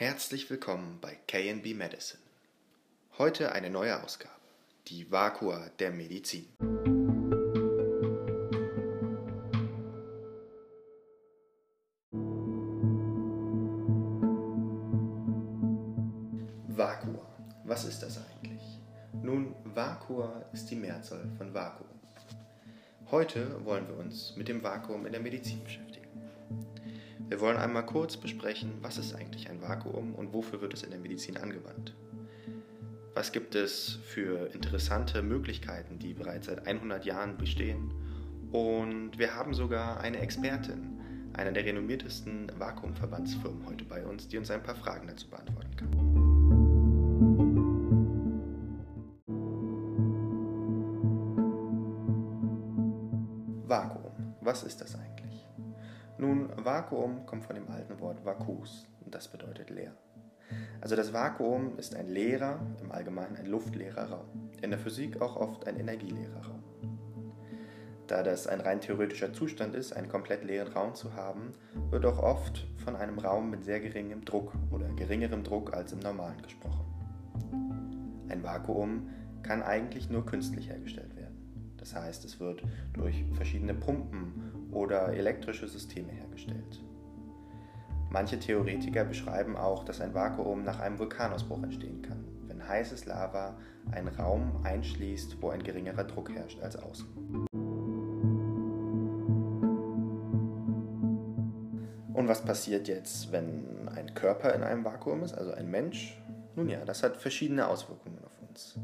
Herzlich willkommen bei KNB Medicine. Heute eine neue Ausgabe, die Vakua der Medizin. Vakua, was ist das eigentlich? Nun, Vakua ist die Mehrzahl von Vakuum. Heute wollen wir uns mit dem Vakuum in der Medizin beschäftigen. Wir wollen einmal kurz besprechen, was ist eigentlich ein Vakuum und wofür wird es in der Medizin angewandt. Was gibt es für interessante Möglichkeiten, die bereits seit 100 Jahren bestehen? Und wir haben sogar eine Expertin, einer der renommiertesten Vakuumverbandsfirmen heute bei uns, die uns ein paar Fragen dazu beantworten kann. Vakuum, was ist das eigentlich? Nun, Vakuum kommt von dem alten Wort Vakus und das bedeutet leer. Also das Vakuum ist ein leerer, im Allgemeinen ein luftleerer Raum. In der Physik auch oft ein energieleerer Raum. Da das ein rein theoretischer Zustand ist, einen komplett leeren Raum zu haben, wird auch oft von einem Raum mit sehr geringem Druck oder geringerem Druck als im normalen gesprochen. Ein Vakuum kann eigentlich nur künstlich hergestellt werden. Das heißt, es wird durch verschiedene Pumpen oder elektrische Systeme hergestellt. Manche Theoretiker beschreiben auch, dass ein Vakuum nach einem Vulkanausbruch entstehen kann, wenn heißes Lava einen Raum einschließt, wo ein geringerer Druck herrscht als außen. Und was passiert jetzt, wenn ein Körper in einem Vakuum ist, also ein Mensch? Nun ja, das hat verschiedene Auswirkungen auf uns.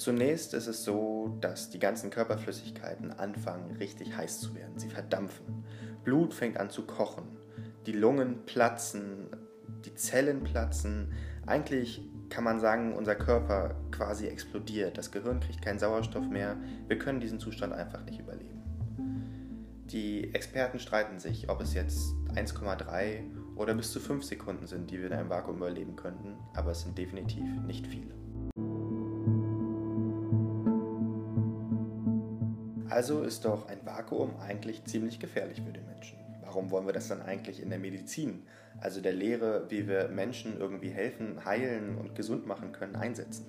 Zunächst ist es so, dass die ganzen Körperflüssigkeiten anfangen richtig heiß zu werden. Sie verdampfen. Blut fängt an zu kochen. Die Lungen platzen, die Zellen platzen. Eigentlich kann man sagen, unser Körper quasi explodiert. Das Gehirn kriegt keinen Sauerstoff mehr. Wir können diesen Zustand einfach nicht überleben. Die Experten streiten sich, ob es jetzt 1,3 oder bis zu 5 Sekunden sind, die wir in einem Vakuum überleben könnten, aber es sind definitiv nicht viele. Also ist doch ein Vakuum eigentlich ziemlich gefährlich für den Menschen. Warum wollen wir das dann eigentlich in der Medizin, also der Lehre, wie wir Menschen irgendwie helfen, heilen und gesund machen können, einsetzen?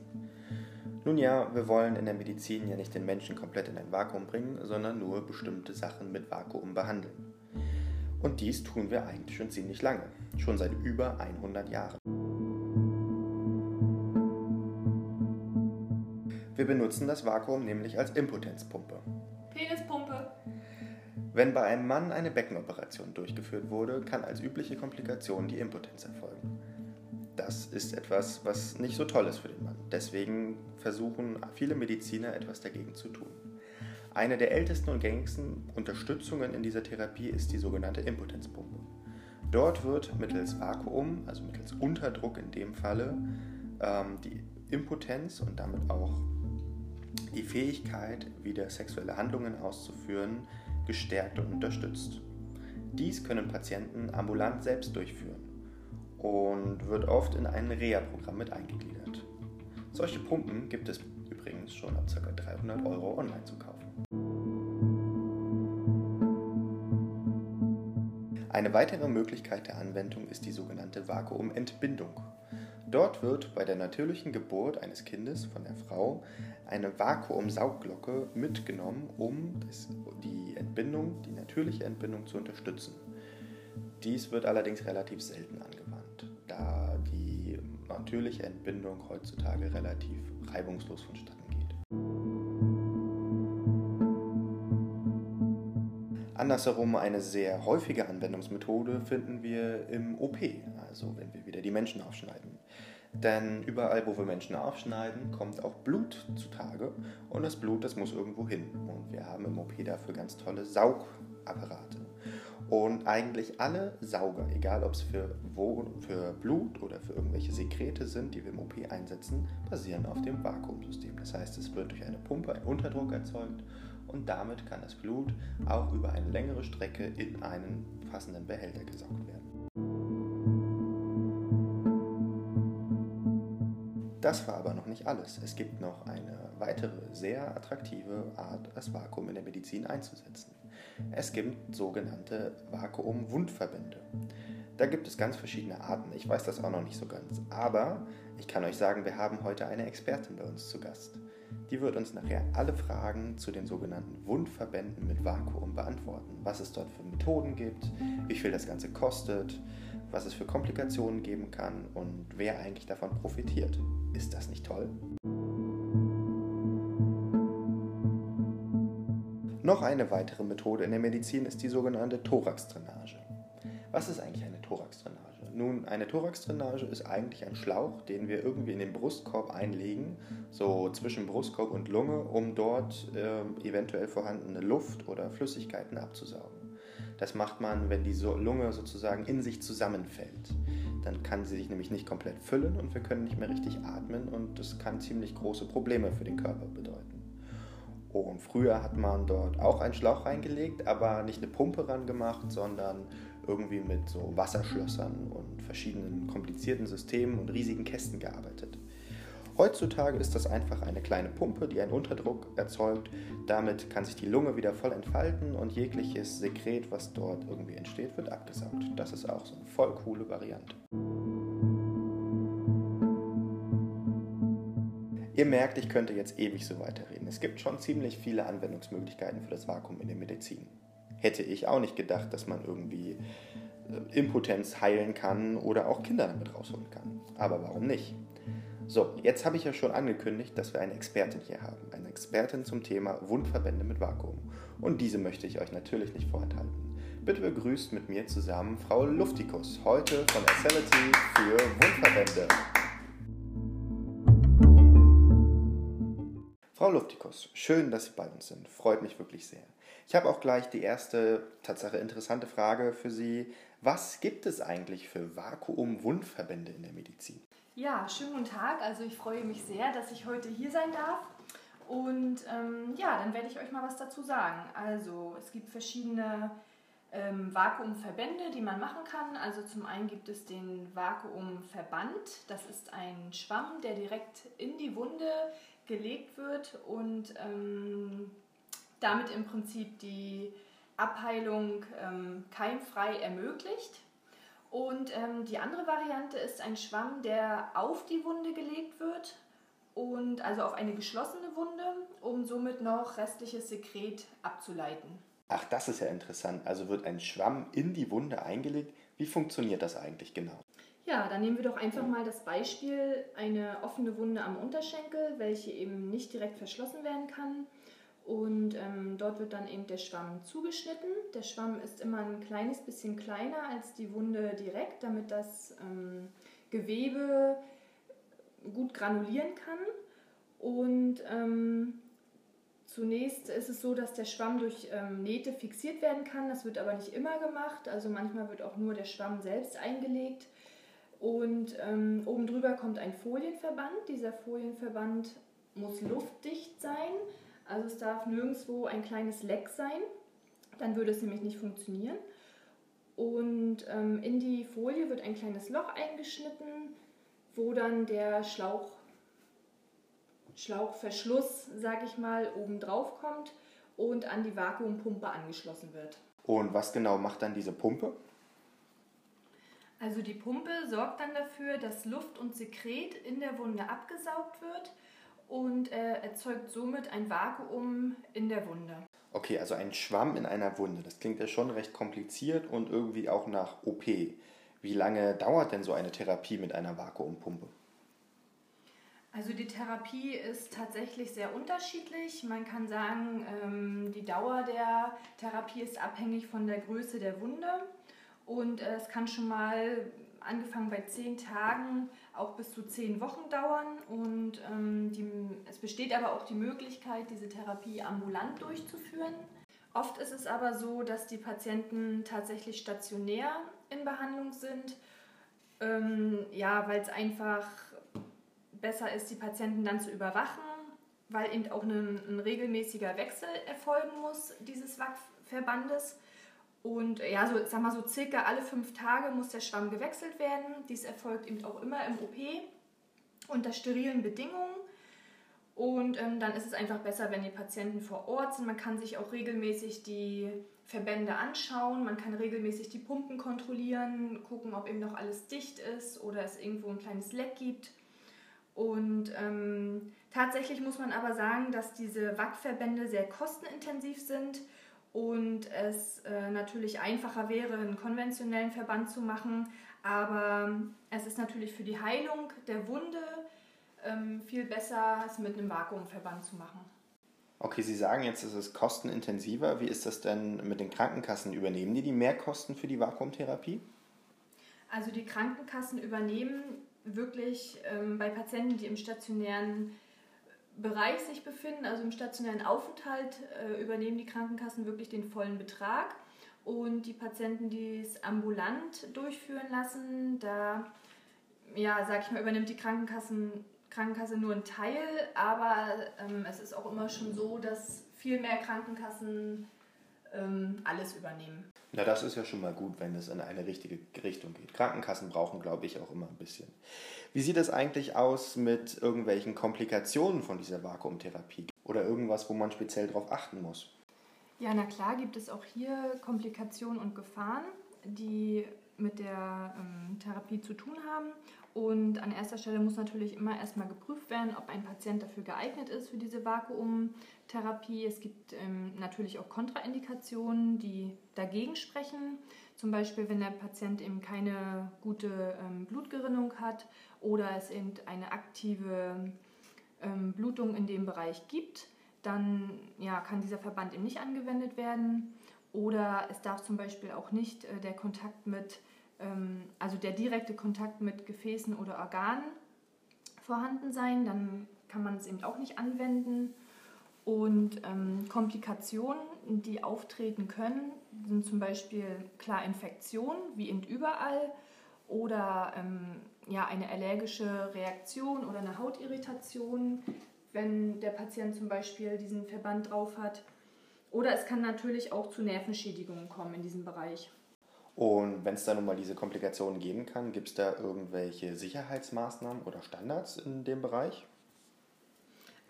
Nun ja, wir wollen in der Medizin ja nicht den Menschen komplett in ein Vakuum bringen, sondern nur bestimmte Sachen mit Vakuum behandeln. Und dies tun wir eigentlich schon ziemlich lange, schon seit über 100 Jahren. Wir benutzen das Vakuum nämlich als Impotenzpumpe. Penispumpe. Wenn bei einem Mann eine Beckenoperation durchgeführt wurde, kann als übliche Komplikation die Impotenz erfolgen. Das ist etwas, was nicht so toll ist für den Mann. Deswegen versuchen viele Mediziner etwas dagegen zu tun. Eine der ältesten und gängigsten Unterstützungen in dieser Therapie ist die sogenannte Impotenzpumpe. Dort wird mittels Vakuum, also mittels Unterdruck in dem Falle, ähm, die Impotenz und damit auch die Fähigkeit, wieder sexuelle Handlungen auszuführen, gestärkt und unterstützt. Dies können Patienten ambulant selbst durchführen und wird oft in ein Reha-Programm mit eingegliedert. Solche Pumpen gibt es übrigens schon ab ca. 300 Euro online zu kaufen. Eine weitere Möglichkeit der Anwendung ist die sogenannte Vakuumentbindung. Dort wird bei der natürlichen Geburt eines Kindes von der Frau eine Vakuumsaugglocke mitgenommen, um die Entbindung, die natürliche Entbindung zu unterstützen. Dies wird allerdings relativ selten angewandt, da die natürliche Entbindung heutzutage relativ reibungslos vonstatten geht. Andersherum eine sehr häufige Anwendungsmethode finden wir im OP, also wenn wir wieder die Menschen aufschneiden. Denn überall, wo wir Menschen aufschneiden, kommt auch Blut zutage und das Blut, das muss irgendwo hin. Und wir haben im OP dafür ganz tolle Saugapparate. Und eigentlich alle Sauger, egal ob es für, für Blut oder für irgendwelche Sekrete sind, die wir im OP einsetzen, basieren auf dem Vakuumsystem. Das heißt, es wird durch eine Pumpe ein Unterdruck erzeugt und damit kann das Blut auch über eine längere Strecke in einen passenden Behälter gesaugt werden. Das war aber noch nicht alles. Es gibt noch eine weitere sehr attraktive Art, das Vakuum in der Medizin einzusetzen. Es gibt sogenannte Vakuumwundverbände. Da gibt es ganz verschiedene Arten. Ich weiß das auch noch nicht so ganz. Aber ich kann euch sagen, wir haben heute eine Expertin bei uns zu Gast. Die wird uns nachher alle Fragen zu den sogenannten Wundverbänden mit Vakuum beantworten. Was es dort für Methoden gibt, wie viel das Ganze kostet, was es für Komplikationen geben kann und wer eigentlich davon profitiert. Ist das nicht toll? Noch eine weitere Methode in der Medizin ist die sogenannte Thoraxdrainage. Was ist eigentlich eine Thoraxdrainage? Nun, eine Thoraxdrainage ist eigentlich ein Schlauch, den wir irgendwie in den Brustkorb einlegen, so zwischen Brustkorb und Lunge, um dort äh, eventuell vorhandene Luft oder Flüssigkeiten abzusaugen. Das macht man, wenn die Lunge sozusagen in sich zusammenfällt. Dann kann sie sich nämlich nicht komplett füllen und wir können nicht mehr richtig atmen und das kann ziemlich große Probleme für den Körper bedeuten. Und früher hat man dort auch einen Schlauch reingelegt, aber nicht eine Pumpe ran gemacht, sondern irgendwie mit so Wasserschlössern und verschiedenen komplizierten Systemen und riesigen Kästen gearbeitet. Heutzutage ist das einfach eine kleine Pumpe, die einen Unterdruck erzeugt. Damit kann sich die Lunge wieder voll entfalten und jegliches Sekret, was dort irgendwie entsteht, wird abgesaugt. Das ist auch so eine voll coole Variante. Ihr merkt, ich könnte jetzt ewig so weiterreden. Es gibt schon ziemlich viele Anwendungsmöglichkeiten für das Vakuum in der Medizin. Hätte ich auch nicht gedacht, dass man irgendwie äh, Impotenz heilen kann oder auch Kinder damit rausholen kann. Aber warum nicht? So, jetzt habe ich ja schon angekündigt, dass wir eine Expertin hier haben. Eine Expertin zum Thema Wundverbände mit Vakuum. Und diese möchte ich euch natürlich nicht vorenthalten. Bitte begrüßt mit mir zusammen Frau Luftikus, heute von Acelity für Wundverbände. Frau Luftikus, schön, dass Sie bei uns sind. Freut mich wirklich sehr. Ich habe auch gleich die erste, Tatsache interessante Frage für Sie. Was gibt es eigentlich für Vakuum-Wundverbände in der Medizin? Ja, schönen guten Tag. Also ich freue mich sehr, dass ich heute hier sein darf. Und ähm, ja, dann werde ich euch mal was dazu sagen. Also es gibt verschiedene ähm, Vakuumverbände, die man machen kann. Also zum einen gibt es den Vakuumverband. Das ist ein Schwamm, der direkt in die Wunde gelegt wird und ähm, damit im Prinzip die Abheilung ähm, keimfrei ermöglicht. Und ähm, die andere Variante ist ein Schwamm, der auf die Wunde gelegt wird und also auf eine geschlossene Wunde, um somit noch restliches Sekret abzuleiten. Ach, das ist ja interessant. Also wird ein Schwamm in die Wunde eingelegt. Wie funktioniert das eigentlich genau? Ja, dann nehmen wir doch einfach mal das Beispiel eine offene Wunde am Unterschenkel, welche eben nicht direkt verschlossen werden kann. Und ähm, dort wird dann eben der Schwamm zugeschnitten. Der Schwamm ist immer ein kleines bisschen kleiner als die Wunde direkt, damit das ähm, Gewebe gut granulieren kann. Und ähm, zunächst ist es so, dass der Schwamm durch ähm, Nähte fixiert werden kann. Das wird aber nicht immer gemacht. Also manchmal wird auch nur der Schwamm selbst eingelegt. Und ähm, oben drüber kommt ein Folienverband. Dieser Folienverband muss luftdicht sein. Also es darf nirgendwo ein kleines Leck sein. Dann würde es nämlich nicht funktionieren. Und ähm, in die Folie wird ein kleines Loch eingeschnitten, wo dann der Schlauch, Schlauchverschluss, sage ich mal, oben drauf kommt und an die Vakuumpumpe angeschlossen wird. Und was genau macht dann diese Pumpe? Also die Pumpe sorgt dann dafür, dass Luft und Sekret in der Wunde abgesaugt wird und äh, erzeugt somit ein Vakuum in der Wunde. Okay, also ein Schwamm in einer Wunde. Das klingt ja schon recht kompliziert und irgendwie auch nach OP. Wie lange dauert denn so eine Therapie mit einer Vakuumpumpe? Also die Therapie ist tatsächlich sehr unterschiedlich. Man kann sagen, ähm, die Dauer der Therapie ist abhängig von der Größe der Wunde. Und äh, es kann schon mal angefangen bei zehn Tagen auch bis zu zehn Wochen dauern. Und ähm, die, es besteht aber auch die Möglichkeit, diese Therapie ambulant durchzuführen. Oft ist es aber so, dass die Patienten tatsächlich stationär in Behandlung sind. Ähm, ja, weil es einfach besser ist, die Patienten dann zu überwachen, weil eben auch ein, ein regelmäßiger Wechsel erfolgen muss dieses Verbandes. Und ja, so, sag mal so circa alle fünf Tage muss der Schwamm gewechselt werden. Dies erfolgt eben auch immer im OP unter sterilen Bedingungen. Und ähm, dann ist es einfach besser, wenn die Patienten vor Ort sind. Man kann sich auch regelmäßig die Verbände anschauen, man kann regelmäßig die Pumpen kontrollieren, gucken, ob eben noch alles dicht ist oder es irgendwo ein kleines Leck gibt. Und ähm, tatsächlich muss man aber sagen, dass diese Wackverbände sehr kostenintensiv sind und es äh, natürlich einfacher wäre, einen konventionellen Verband zu machen. Aber es ist natürlich für die Heilung der Wunde ähm, viel besser, es mit einem Vakuumverband zu machen. Okay, Sie sagen jetzt, es ist kostenintensiver. Wie ist das denn mit den Krankenkassen? Übernehmen die die Mehrkosten für die Vakuumtherapie? Also die Krankenkassen übernehmen wirklich ähm, bei Patienten, die im stationären Bereich sich befinden, also im stationären Aufenthalt, äh, übernehmen die Krankenkassen wirklich den vollen Betrag. Und die Patienten, die es ambulant durchführen lassen, da, ja, sag ich mal, übernimmt die Krankenkassen, Krankenkasse nur einen Teil, aber ähm, es ist auch immer schon so, dass viel mehr Krankenkassen ähm, alles übernehmen. Na, das ist ja schon mal gut, wenn es in eine richtige Richtung geht. Krankenkassen brauchen, glaube ich, auch immer ein bisschen. Wie sieht es eigentlich aus mit irgendwelchen Komplikationen von dieser Vakuumtherapie? Oder irgendwas, wo man speziell darauf achten muss? Ja, na klar gibt es auch hier Komplikationen und Gefahren, die mit der ähm, Therapie zu tun haben. Und an erster Stelle muss natürlich immer erstmal geprüft werden, ob ein Patient dafür geeignet ist für diese Vakuumtherapie. Es gibt ähm, natürlich auch Kontraindikationen, die dagegen sprechen. Zum Beispiel, wenn der Patient eben keine gute ähm, Blutgerinnung hat oder es eben eine aktive ähm, Blutung in dem Bereich gibt, dann ja, kann dieser Verband eben nicht angewendet werden. Oder es darf zum Beispiel auch nicht äh, der Kontakt mit also der direkte Kontakt mit Gefäßen oder Organen vorhanden sein, dann kann man es eben auch nicht anwenden. Und ähm, Komplikationen, die auftreten können, sind zum Beispiel klar Infektionen, wie eben überall, oder ähm, ja, eine allergische Reaktion oder eine Hautirritation, wenn der Patient zum Beispiel diesen Verband drauf hat. Oder es kann natürlich auch zu Nervenschädigungen kommen in diesem Bereich. Und wenn es da nun mal diese Komplikationen geben kann, gibt es da irgendwelche Sicherheitsmaßnahmen oder Standards in dem Bereich?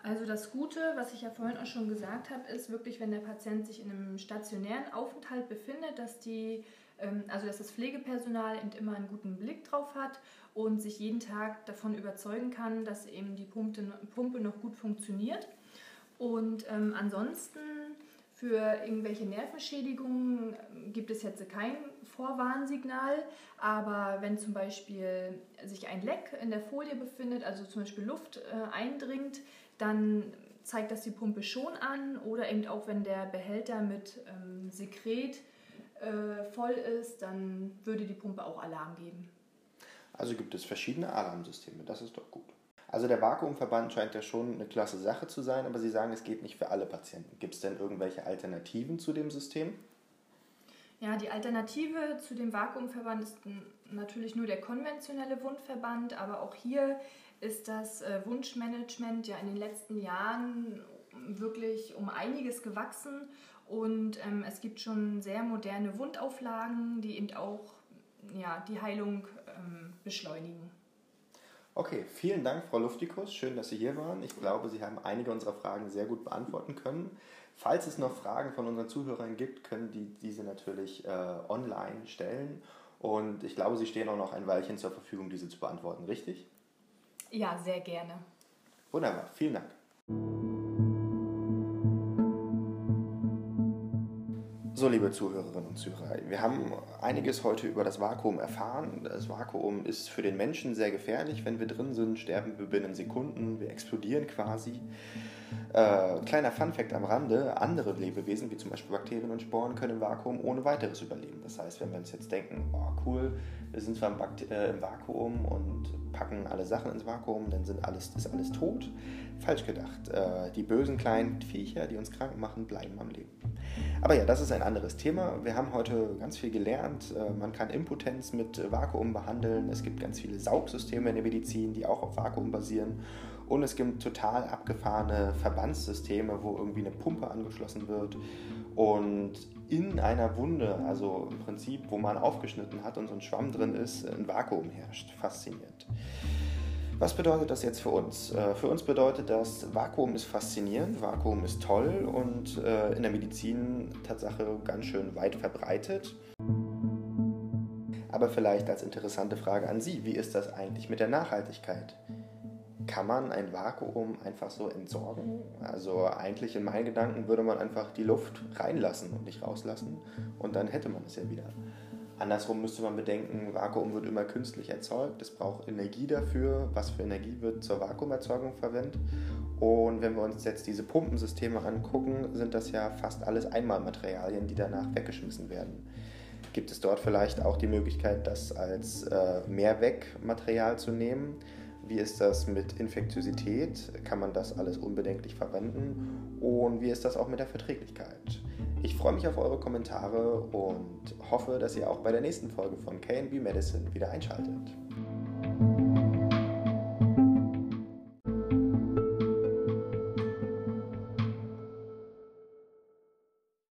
Also das Gute, was ich ja vorhin auch schon gesagt habe, ist wirklich, wenn der Patient sich in einem stationären Aufenthalt befindet, dass die ähm, also dass das Pflegepersonal eben immer einen guten Blick drauf hat und sich jeden Tag davon überzeugen kann, dass eben die Pumpe, noch gut funktioniert. Und ähm, ansonsten für irgendwelche Nervenschädigungen gibt es jetzt kein Vorwarnsignal, aber wenn zum Beispiel sich ein Leck in der Folie befindet, also zum Beispiel Luft äh, eindringt, dann zeigt das die Pumpe schon an oder eben auch wenn der Behälter mit ähm, Sekret äh, voll ist, dann würde die Pumpe auch Alarm geben. Also gibt es verschiedene Alarmsysteme, das ist doch gut. Also der Vakuumverband scheint ja schon eine klasse Sache zu sein, aber Sie sagen, es geht nicht für alle Patienten. Gibt es denn irgendwelche Alternativen zu dem System? Ja, die Alternative zu dem Vakuumverband ist natürlich nur der konventionelle Wundverband, aber auch hier ist das äh, Wunschmanagement ja in den letzten Jahren wirklich um einiges gewachsen und ähm, es gibt schon sehr moderne Wundauflagen, die eben auch ja, die Heilung ähm, beschleunigen. Okay, vielen Dank, Frau Luftikus. Schön, dass Sie hier waren. Ich glaube, Sie haben einige unserer Fragen sehr gut beantworten können. Falls es noch Fragen von unseren Zuhörern gibt, können die diese natürlich äh, online stellen. Und ich glaube, Sie stehen auch noch ein Weilchen zur Verfügung, diese zu beantworten, richtig? Ja, sehr gerne. Wunderbar, vielen Dank. So, liebe Zuhörerinnen und Zuhörer, wir haben einiges heute über das Vakuum erfahren. Das Vakuum ist für den Menschen sehr gefährlich. Wenn wir drin sind, sterben wir binnen Sekunden, wir explodieren quasi. Äh, kleiner Funfact am Rande: andere Lebewesen, wie zum Beispiel Bakterien und Sporen, können im Vakuum ohne weiteres überleben. Das heißt, wenn wir uns jetzt denken, oh cool, wir sind zwar im, äh, im Vakuum und packen alle Sachen ins Vakuum, dann sind alles, ist alles tot. Falsch gedacht. Äh, die bösen kleinen Viecher, die uns krank machen, bleiben am Leben. Aber ja, das ist ein anderes Thema. Wir haben heute ganz viel gelernt. Äh, man kann Impotenz mit Vakuum behandeln. Es gibt ganz viele Saugsysteme in der Medizin, die auch auf Vakuum basieren. Und es gibt total abgefahrene Verbandssysteme, wo irgendwie eine Pumpe angeschlossen wird und in einer Wunde, also im Prinzip, wo man aufgeschnitten hat und so ein Schwamm drin ist, ein Vakuum herrscht. Faszinierend. Was bedeutet das jetzt für uns? Äh, für uns bedeutet das, Vakuum ist faszinierend, Vakuum ist toll und äh, in der Medizin Tatsache ganz schön weit verbreitet. Aber vielleicht als interessante Frage an Sie, wie ist das eigentlich mit der Nachhaltigkeit? Kann man ein Vakuum einfach so entsorgen? Also eigentlich in meinen Gedanken würde man einfach die Luft reinlassen und nicht rauslassen und dann hätte man es ja wieder. Andersrum müsste man bedenken, Vakuum wird immer künstlich erzeugt, es braucht Energie dafür. Was für Energie wird zur Vakuumerzeugung verwendet? Und wenn wir uns jetzt diese Pumpensysteme angucken, sind das ja fast alles Einmalmaterialien, die danach weggeschmissen werden. Gibt es dort vielleicht auch die Möglichkeit, das als äh, Mehrwegmaterial zu nehmen? Wie ist das mit Infektiosität? Kann man das alles unbedenklich verwenden? Und wie ist das auch mit der Verträglichkeit? Ich freue mich auf eure Kommentare und hoffe, dass ihr auch bei der nächsten Folge von KB Medicine wieder einschaltet.